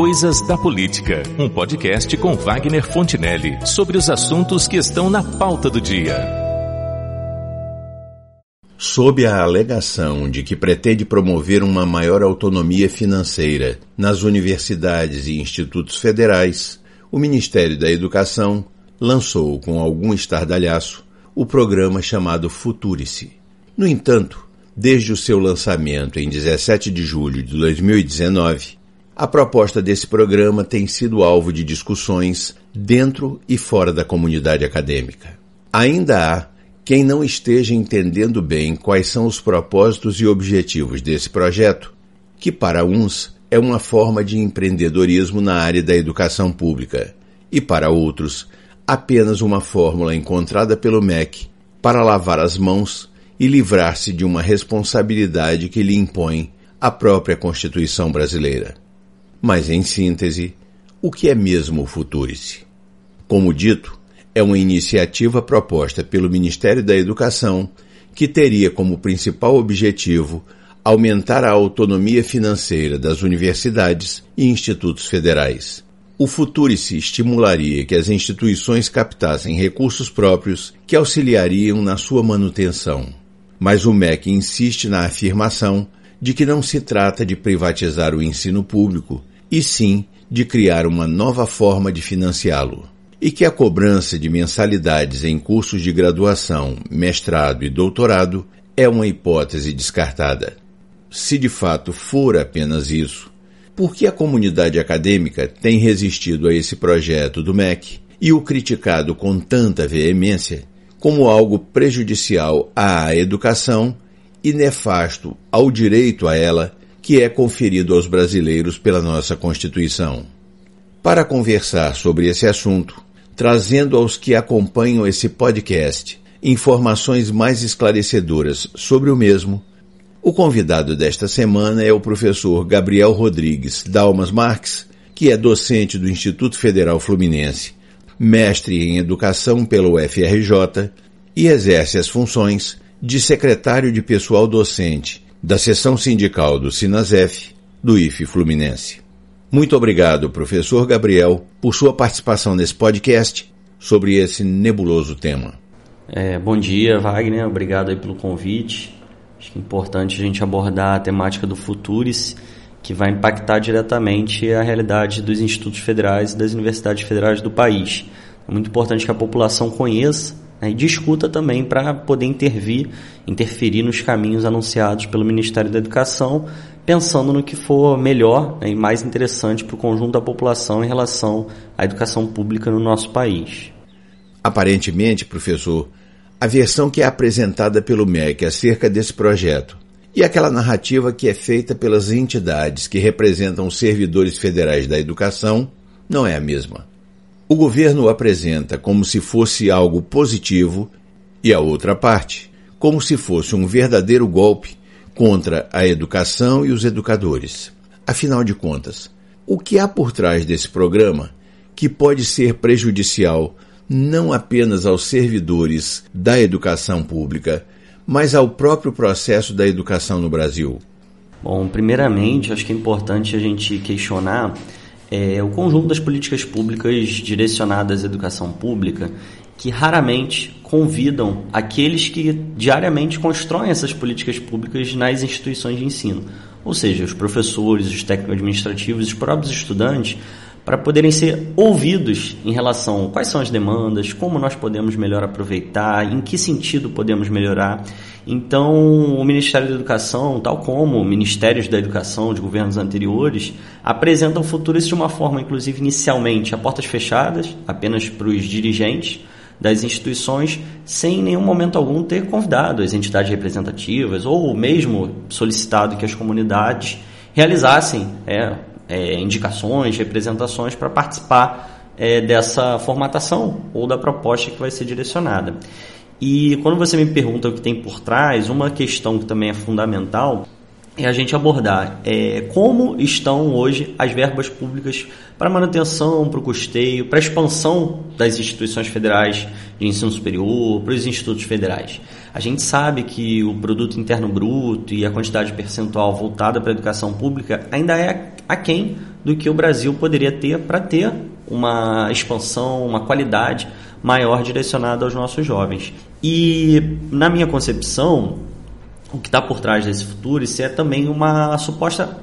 Coisas da Política, um podcast com Wagner Fontinelli sobre os assuntos que estão na pauta do dia. Sob a alegação de que pretende promover uma maior autonomia financeira nas universidades e institutos federais, o Ministério da Educação lançou com algum estardalhaço o programa chamado Futurice. No entanto, desde o seu lançamento em 17 de julho de 2019, a proposta desse programa tem sido alvo de discussões dentro e fora da comunidade acadêmica. Ainda há quem não esteja entendendo bem quais são os propósitos e objetivos desse projeto, que para uns é uma forma de empreendedorismo na área da educação pública e para outros apenas uma fórmula encontrada pelo MEC para lavar as mãos e livrar-se de uma responsabilidade que lhe impõe a própria Constituição brasileira. Mas, em síntese, o que é mesmo o Futurice? Como dito, é uma iniciativa proposta pelo Ministério da Educação que teria como principal objetivo aumentar a autonomia financeira das universidades e institutos federais. O Futurice estimularia que as instituições captassem recursos próprios que auxiliariam na sua manutenção. Mas o MEC insiste na afirmação de que não se trata de privatizar o ensino público, e sim de criar uma nova forma de financiá-lo. E que a cobrança de mensalidades em cursos de graduação, mestrado e doutorado é uma hipótese descartada. Se de fato for apenas isso, por que a comunidade acadêmica tem resistido a esse projeto do MEC e o criticado com tanta veemência como algo prejudicial à educação e nefasto ao direito a ela que é conferido aos brasileiros pela nossa Constituição. Para conversar sobre esse assunto, trazendo aos que acompanham esse podcast informações mais esclarecedoras sobre o mesmo, o convidado desta semana é o professor Gabriel Rodrigues Dalmas Marques, que é docente do Instituto Federal Fluminense, mestre em Educação pelo UFRJ e exerce as funções de secretário de pessoal docente da seção sindical do Sinasef, do IFE Fluminense. Muito obrigado, professor Gabriel, por sua participação nesse podcast sobre esse nebuloso tema. É, bom dia, Wagner. Obrigado pelo convite. Acho que é importante a gente abordar a temática do Futuris, que vai impactar diretamente a realidade dos institutos federais e das universidades federais do país. É muito importante que a população conheça né, e discuta também para poder intervir, interferir nos caminhos anunciados pelo Ministério da Educação, pensando no que for melhor né, e mais interessante para o conjunto da população em relação à educação pública no nosso país. Aparentemente, professor, a versão que é apresentada pelo MEC acerca desse projeto e aquela narrativa que é feita pelas entidades que representam os servidores federais da educação não é a mesma. O governo apresenta como se fosse algo positivo e a outra parte como se fosse um verdadeiro golpe contra a educação e os educadores. Afinal de contas, o que há por trás desse programa que pode ser prejudicial não apenas aos servidores da educação pública, mas ao próprio processo da educação no Brasil? Bom, primeiramente, acho que é importante a gente questionar é, o conjunto das políticas públicas direcionadas à educação pública que raramente convidam aqueles que diariamente constroem essas políticas públicas nas instituições de ensino, ou seja, os professores, os técnicos administrativos, os próprios estudantes, para poderem ser ouvidos em relação a quais são as demandas, como nós podemos melhor aproveitar, em que sentido podemos melhorar. Então, o Ministério da Educação, tal como ministérios da educação de governos anteriores, apresentam futuros de uma forma, inclusive inicialmente, a portas fechadas, apenas para os dirigentes das instituições, sem em nenhum momento algum ter convidado as entidades representativas ou mesmo solicitado que as comunidades realizassem é, é, indicações, representações para participar é, dessa formatação ou da proposta que vai ser direcionada. E quando você me pergunta o que tem por trás, uma questão que também é fundamental é a gente abordar é, como estão hoje as verbas públicas para manutenção, para o custeio, para a expansão das instituições federais de ensino superior, para os institutos federais. A gente sabe que o produto interno bruto e a quantidade percentual voltada para a educação pública ainda é aquém do que o Brasil poderia ter para ter uma expansão, uma qualidade maior direcionada aos nossos jovens. E na minha concepção, o que está por trás desse futuro isso é também uma suposta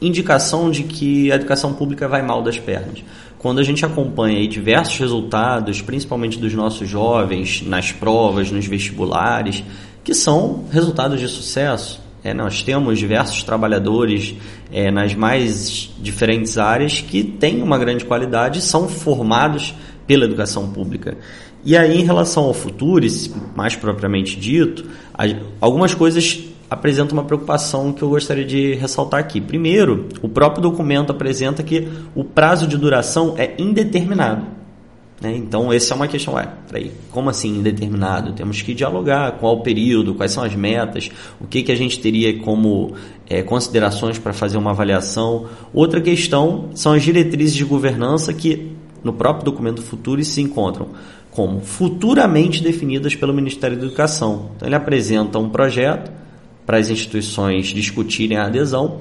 indicação de que a educação pública vai mal das pernas. Quando a gente acompanha diversos resultados, principalmente dos nossos jovens, nas provas, nos vestibulares, que são resultados de sucesso. É, nós temos diversos trabalhadores é, nas mais diferentes áreas que têm uma grande qualidade e são formados pela educação pública. E aí, em relação ao futuro, mais propriamente dito, algumas coisas apresentam uma preocupação que eu gostaria de ressaltar aqui. Primeiro, o próprio documento apresenta que o prazo de duração é indeterminado. Né? Então, essa é uma questão. Ué, peraí, como assim indeterminado? Temos que dialogar qual o período, quais são as metas, o que, que a gente teria como é, considerações para fazer uma avaliação. Outra questão são as diretrizes de governança que no próprio documento futuro se encontram como futuramente definidas pelo Ministério da Educação. Então, ele apresenta um projeto para as instituições discutirem a adesão,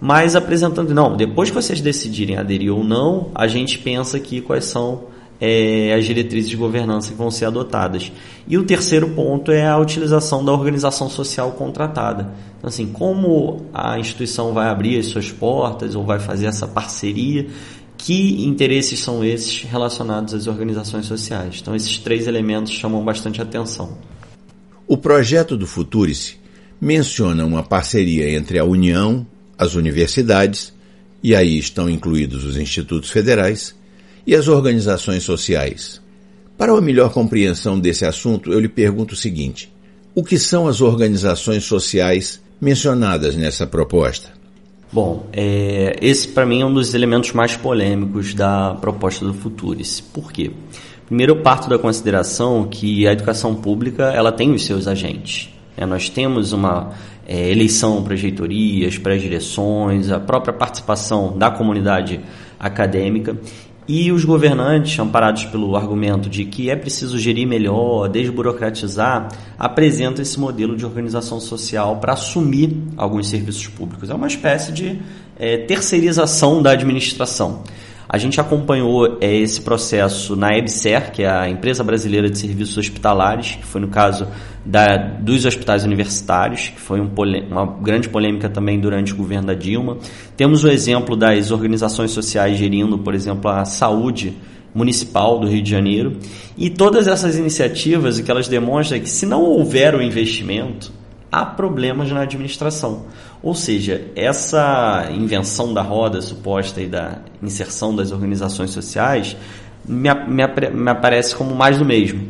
mas apresentando, não, depois que vocês decidirem aderir ou não, a gente pensa aqui quais são é, as diretrizes de governança que vão ser adotadas. E o terceiro ponto é a utilização da organização social contratada. Então, assim, como a instituição vai abrir as suas portas ou vai fazer essa parceria que interesses são esses relacionados às organizações sociais? Então, esses três elementos chamam bastante atenção. O projeto do Futurice menciona uma parceria entre a União, as universidades, e aí estão incluídos os institutos federais, e as organizações sociais. Para uma melhor compreensão desse assunto, eu lhe pergunto o seguinte: o que são as organizações sociais mencionadas nessa proposta? Bom, é, esse para mim é um dos elementos mais polêmicos da proposta do Futuris. Por quê? Primeiro, eu parto da consideração que a educação pública ela tem os seus agentes. É, nós temos uma é, eleição para reitorias, para direções, a própria participação da comunidade acadêmica e os governantes, amparados pelo argumento de que é preciso gerir melhor, desburocratizar, apresentam esse modelo de organização social para assumir alguns serviços públicos. É uma espécie de é, terceirização da administração. A gente acompanhou é, esse processo na EBSER, que é a Empresa Brasileira de Serviços Hospitalares, que foi no caso da, dos hospitais universitários, que foi um uma grande polêmica também durante o governo da Dilma. Temos o exemplo das organizações sociais gerindo, por exemplo, a saúde municipal do Rio de Janeiro. E todas essas iniciativas, o que elas demonstram é que se não houver o investimento, há problemas na administração. Ou seja, essa invenção da roda suposta e da inserção das organizações sociais me, me, me aparece como mais do mesmo.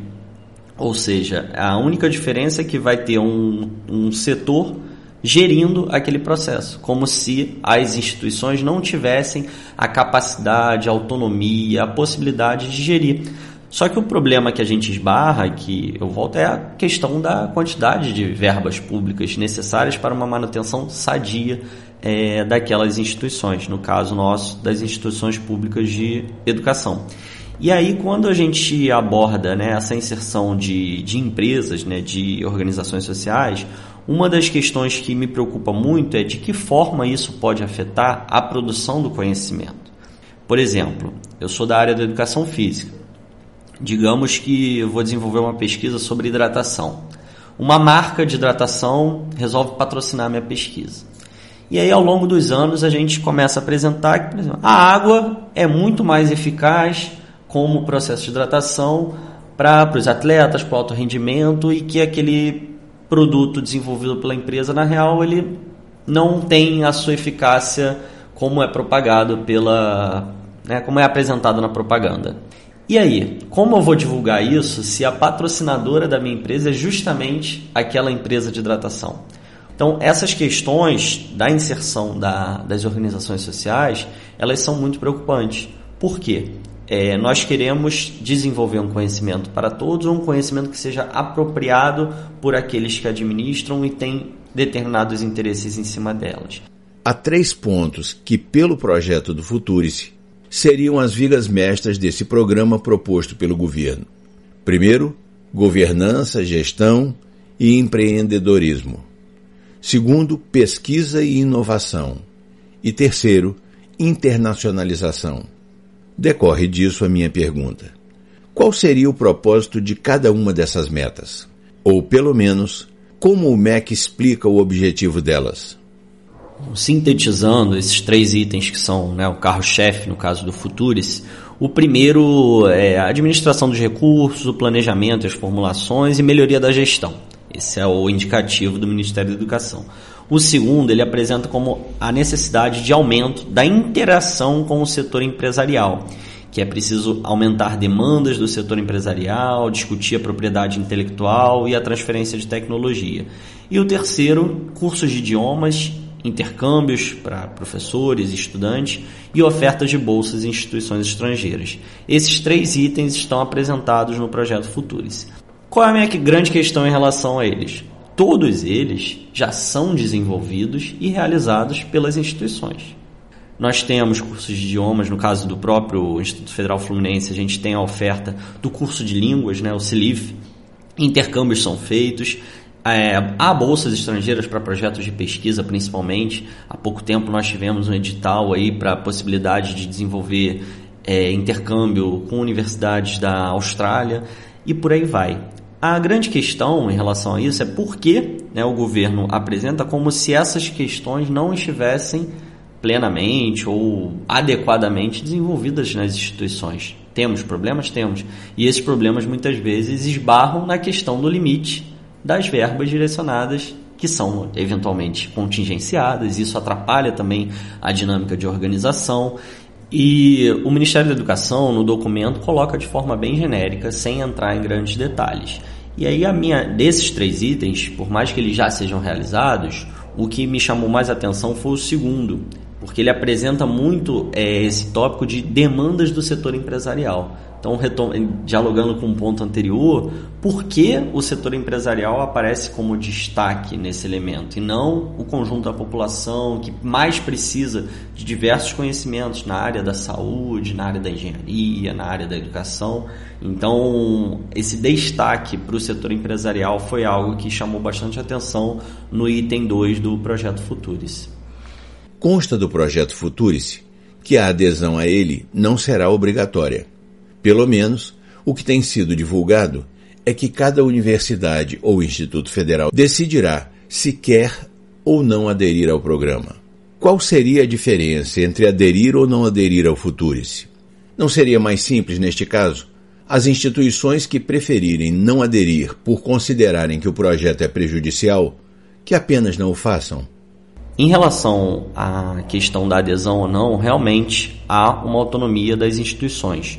Ou seja, a única diferença é que vai ter um, um setor gerindo aquele processo, como se as instituições não tivessem a capacidade, a autonomia, a possibilidade de gerir. Só que o problema que a gente esbarra, que eu volto, é a questão da quantidade de verbas públicas necessárias para uma manutenção sadia é, daquelas instituições, no caso nosso, das instituições públicas de educação. E aí, quando a gente aborda né, essa inserção de, de empresas, né, de organizações sociais, uma das questões que me preocupa muito é de que forma isso pode afetar a produção do conhecimento. Por exemplo, eu sou da área da educação física. Digamos que eu vou desenvolver uma pesquisa sobre hidratação. Uma marca de hidratação resolve patrocinar minha pesquisa. E aí, ao longo dos anos, a gente começa a apresentar que, exemplo, a água é muito mais eficaz como processo de hidratação para os atletas, para o alto rendimento e que aquele produto desenvolvido pela empresa, na real, ele não tem a sua eficácia como é propagado pela, né, como é apresentado na propaganda. E aí, como eu vou divulgar isso se a patrocinadora da minha empresa é justamente aquela empresa de hidratação? Então, essas questões da inserção da, das organizações sociais, elas são muito preocupantes. Por quê? É, nós queremos desenvolver um conhecimento para todos, um conhecimento que seja apropriado por aqueles que administram e têm determinados interesses em cima delas. Há três pontos que, pelo projeto do Futurice, seriam as vigas mestras desse programa proposto pelo governo. Primeiro, governança, gestão e empreendedorismo. Segundo, pesquisa e inovação. E terceiro, internacionalização. Decorre disso a minha pergunta: qual seria o propósito de cada uma dessas metas? Ou, pelo menos, como o MEC explica o objetivo delas? Sintetizando esses três itens que são né, o carro-chefe no caso do Futuris, o primeiro é a administração dos recursos, o planejamento, as formulações e melhoria da gestão. Esse é o indicativo do Ministério da Educação. O segundo, ele apresenta como a necessidade de aumento da interação com o setor empresarial, que é preciso aumentar demandas do setor empresarial, discutir a propriedade intelectual e a transferência de tecnologia. E o terceiro, cursos de idiomas, intercâmbios para professores e estudantes e ofertas de bolsas em instituições estrangeiras. Esses três itens estão apresentados no projeto Futuris. Qual é a minha grande questão em relação a eles? Todos eles já são desenvolvidos e realizados pelas instituições. Nós temos cursos de idiomas, no caso do próprio Instituto Federal Fluminense, a gente tem a oferta do curso de línguas, né, o CILIF. Intercâmbios são feitos, é, há bolsas estrangeiras para projetos de pesquisa, principalmente. Há pouco tempo nós tivemos um edital aí para a possibilidade de desenvolver é, intercâmbio com universidades da Austrália e por aí vai. A grande questão em relação a isso é por que né, o governo apresenta como se essas questões não estivessem plenamente ou adequadamente desenvolvidas nas instituições. Temos problemas? Temos. E esses problemas muitas vezes esbarram na questão do limite das verbas direcionadas que são eventualmente contingenciadas, isso atrapalha também a dinâmica de organização. E o Ministério da Educação, no documento, coloca de forma bem genérica, sem entrar em grandes detalhes. E aí a minha desses três itens, por mais que eles já sejam realizados, o que me chamou mais atenção foi o segundo, porque ele apresenta muito é, esse tópico de demandas do setor empresarial. Então, dialogando com o um ponto anterior, por que o setor empresarial aparece como destaque nesse elemento e não o conjunto da população que mais precisa de diversos conhecimentos na área da saúde, na área da engenharia, na área da educação? Então, esse destaque para o setor empresarial foi algo que chamou bastante atenção no item 2 do projeto Futuris. Consta do projeto Futurice que a adesão a ele não será obrigatória pelo menos, o que tem sido divulgado é que cada universidade ou instituto federal decidirá se quer ou não aderir ao programa. Qual seria a diferença entre aderir ou não aderir ao Futurice? Não seria mais simples, neste caso, as instituições que preferirem não aderir por considerarem que o projeto é prejudicial, que apenas não o façam? Em relação à questão da adesão ou não, realmente há uma autonomia das instituições.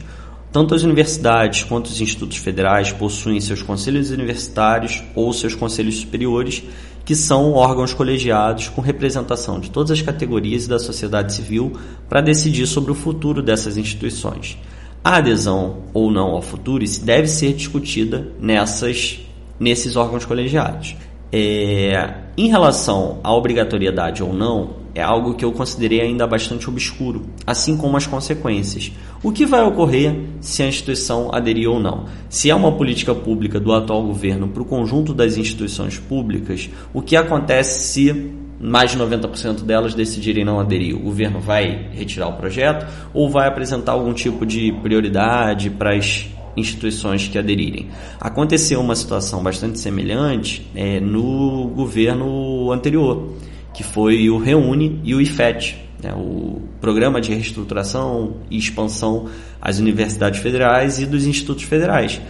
Tanto as universidades quanto os institutos federais possuem seus conselhos universitários ou seus conselhos superiores, que são órgãos colegiados com representação de todas as categorias da sociedade civil para decidir sobre o futuro dessas instituições. A adesão ou não ao futuro deve ser discutida nessas, nesses órgãos colegiados. É, em relação à obrigatoriedade ou não, é algo que eu considerei ainda bastante obscuro, assim como as consequências. O que vai ocorrer se a instituição aderir ou não? Se é uma política pública do atual governo para o conjunto das instituições públicas, o que acontece se mais de 90% delas decidirem não aderir? O governo vai retirar o projeto ou vai apresentar algum tipo de prioridade para as instituições que aderirem. Aconteceu uma situação bastante semelhante é, no governo anterior que foi o Reúne e o IFET, né, o Programa de Reestruturação e Expansão às Universidades Federais e dos Institutos Federais.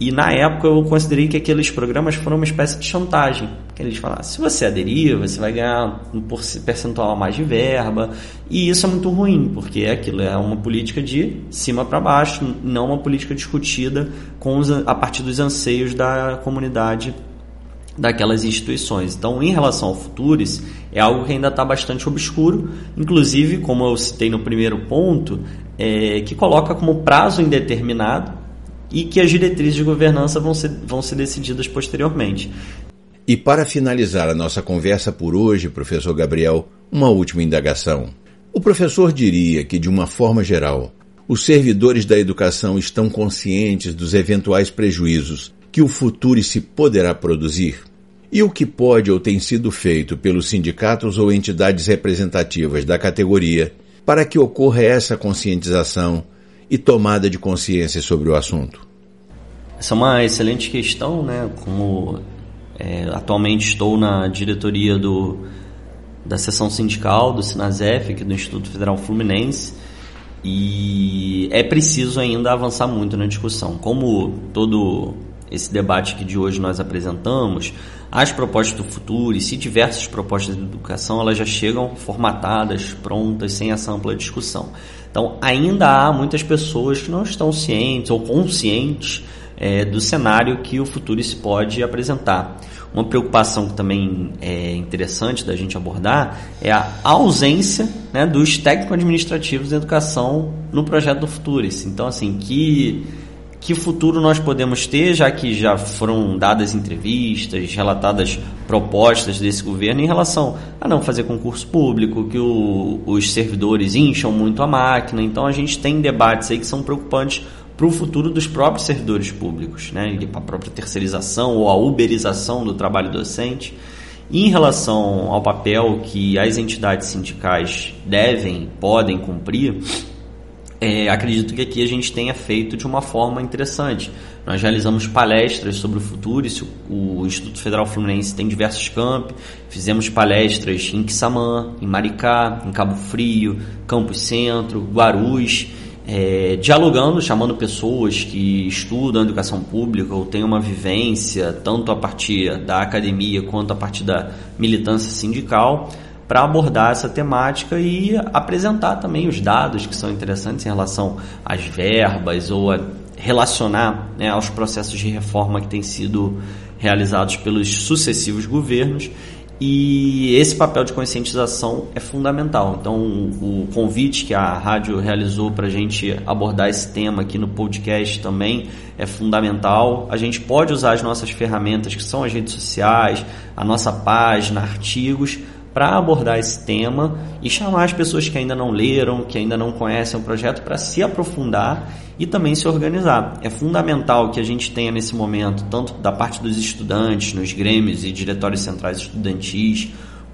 E na época eu considerei que aqueles programas foram uma espécie de chantagem. Que eles falaram, se você aderir, você vai ganhar um percentual a mais de verba. E isso é muito ruim, porque aquilo é uma política de cima para baixo, não uma política discutida com os, a partir dos anseios da comunidade daquelas instituições. Então, em relação ao Futuris, é algo que ainda está bastante obscuro, inclusive, como eu citei no primeiro ponto, é, que coloca como prazo indeterminado e que as diretrizes de governança vão ser, vão ser decididas posteriormente. E para finalizar a nossa conversa por hoje, professor Gabriel, uma última indagação. O professor diria que, de uma forma geral, os servidores da educação estão conscientes dos eventuais prejuízos que o futuro se poderá produzir? E o que pode ou tem sido feito pelos sindicatos ou entidades representativas da categoria para que ocorra essa conscientização e tomada de consciência sobre o assunto? Essa é uma excelente questão, né? Como é, atualmente estou na diretoria do, da seção sindical do Sinasef, aqui do Instituto Federal Fluminense, e é preciso ainda avançar muito na discussão. Como todo esse debate que de hoje nós apresentamos, as propostas do futuro e se diversas propostas de educação elas já chegam formatadas, prontas, sem essa ampla discussão. Então, ainda há muitas pessoas que não estão cientes ou conscientes é, do cenário que o futuro se pode apresentar. Uma preocupação que também é interessante da gente abordar é a ausência né, dos técnico-administrativos da educação no projeto do Futuris. Então, assim, que, que futuro nós podemos ter, já que já foram dadas entrevistas, relatadas propostas desse governo em relação a não fazer concurso público, que o, os servidores incham muito a máquina. Então, a gente tem debates aí que são preocupantes para o futuro dos próprios servidores públicos, né? para a própria terceirização ou a uberização do trabalho docente. E em relação ao papel que as entidades sindicais devem, podem cumprir, é, acredito que aqui a gente tenha feito de uma forma interessante. Nós realizamos palestras sobre o futuro, isso, o Instituto Federal Fluminense tem diversos campi, fizemos palestras em Quissamã, em Maricá, em Cabo Frio, Campos Centro, Guarus, é, dialogando, chamando pessoas que estudam educação pública ou têm uma vivência, tanto a partir da academia quanto a partir da militância sindical, para abordar essa temática e apresentar também os dados que são interessantes em relação às verbas ou a relacionar né, aos processos de reforma que têm sido realizados pelos sucessivos governos e esse papel de conscientização é fundamental. Então, o convite que a rádio realizou para a gente abordar esse tema aqui no podcast também é fundamental. A gente pode usar as nossas ferramentas, que são as redes sociais, a nossa página, artigos, para abordar esse tema e chamar as pessoas que ainda não leram, que ainda não conhecem o projeto, para se aprofundar e também se organizar. É fundamental que a gente tenha nesse momento, tanto da parte dos estudantes, nos grêmios e diretórios centrais estudantis,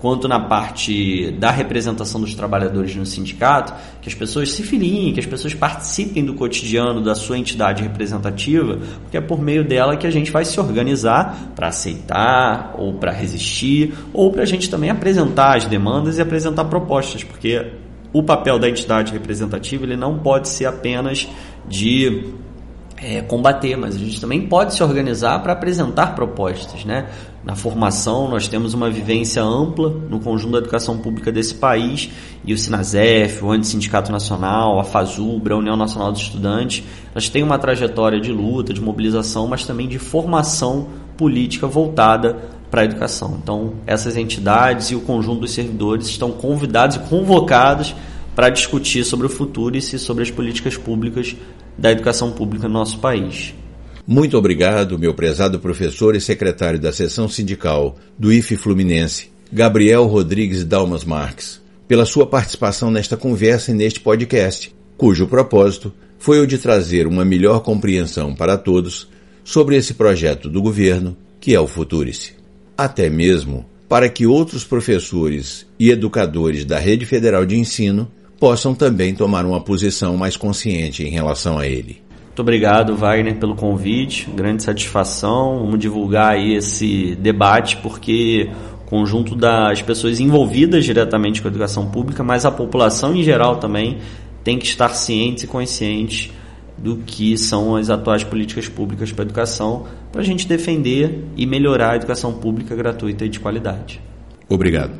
quanto na parte da representação dos trabalhadores no sindicato, que as pessoas se filiem, que as pessoas participem do cotidiano da sua entidade representativa, porque é por meio dela que a gente vai se organizar para aceitar ou para resistir, ou para a gente também apresentar as demandas e apresentar propostas, porque o papel da entidade representativa ele não pode ser apenas de é, combater, mas a gente também pode se organizar para apresentar propostas. Né? Na formação, nós temos uma vivência ampla no conjunto da educação pública desse país, e o Sinasef, o Antissindicato Nacional, a FASUBRA, a União Nacional dos Estudantes, elas têm uma trajetória de luta, de mobilização, mas também de formação política voltada para a educação. Então, essas entidades e o conjunto dos servidores estão convidados e convocados para discutir sobre o futuro e sobre as políticas públicas da educação pública no nosso país. Muito obrigado, meu prezado professor e secretário da seção sindical do IFE Fluminense, Gabriel Rodrigues Dalmas Marques, pela sua participação nesta conversa e neste podcast, cujo propósito foi o de trazer uma melhor compreensão para todos sobre esse projeto do governo que é o Futurice. Até mesmo para que outros professores e educadores da Rede Federal de Ensino possam também tomar uma posição mais consciente em relação a ele. Muito obrigado, Wagner, pelo convite. Grande satisfação. Vamos divulgar aí esse debate, porque o conjunto das pessoas envolvidas diretamente com a educação pública, mas a população em geral também tem que estar ciente e consciente do que são as atuais políticas públicas para a educação, para a gente defender e melhorar a educação pública gratuita e de qualidade. Obrigado.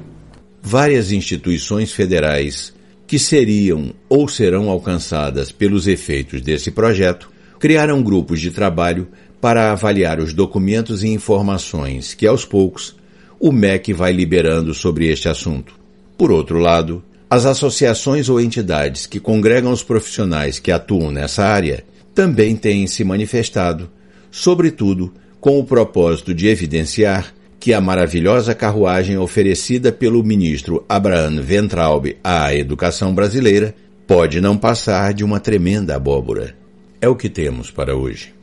Várias instituições federais que seriam ou serão alcançadas pelos efeitos desse projeto, criaram grupos de trabalho para avaliar os documentos e informações que, aos poucos, o MEC vai liberando sobre este assunto. Por outro lado, as associações ou entidades que congregam os profissionais que atuam nessa área também têm se manifestado, sobretudo com o propósito de evidenciar que a maravilhosa carruagem oferecida pelo ministro Abraham Ventraub à educação brasileira pode não passar de uma tremenda abóbora. É o que temos para hoje.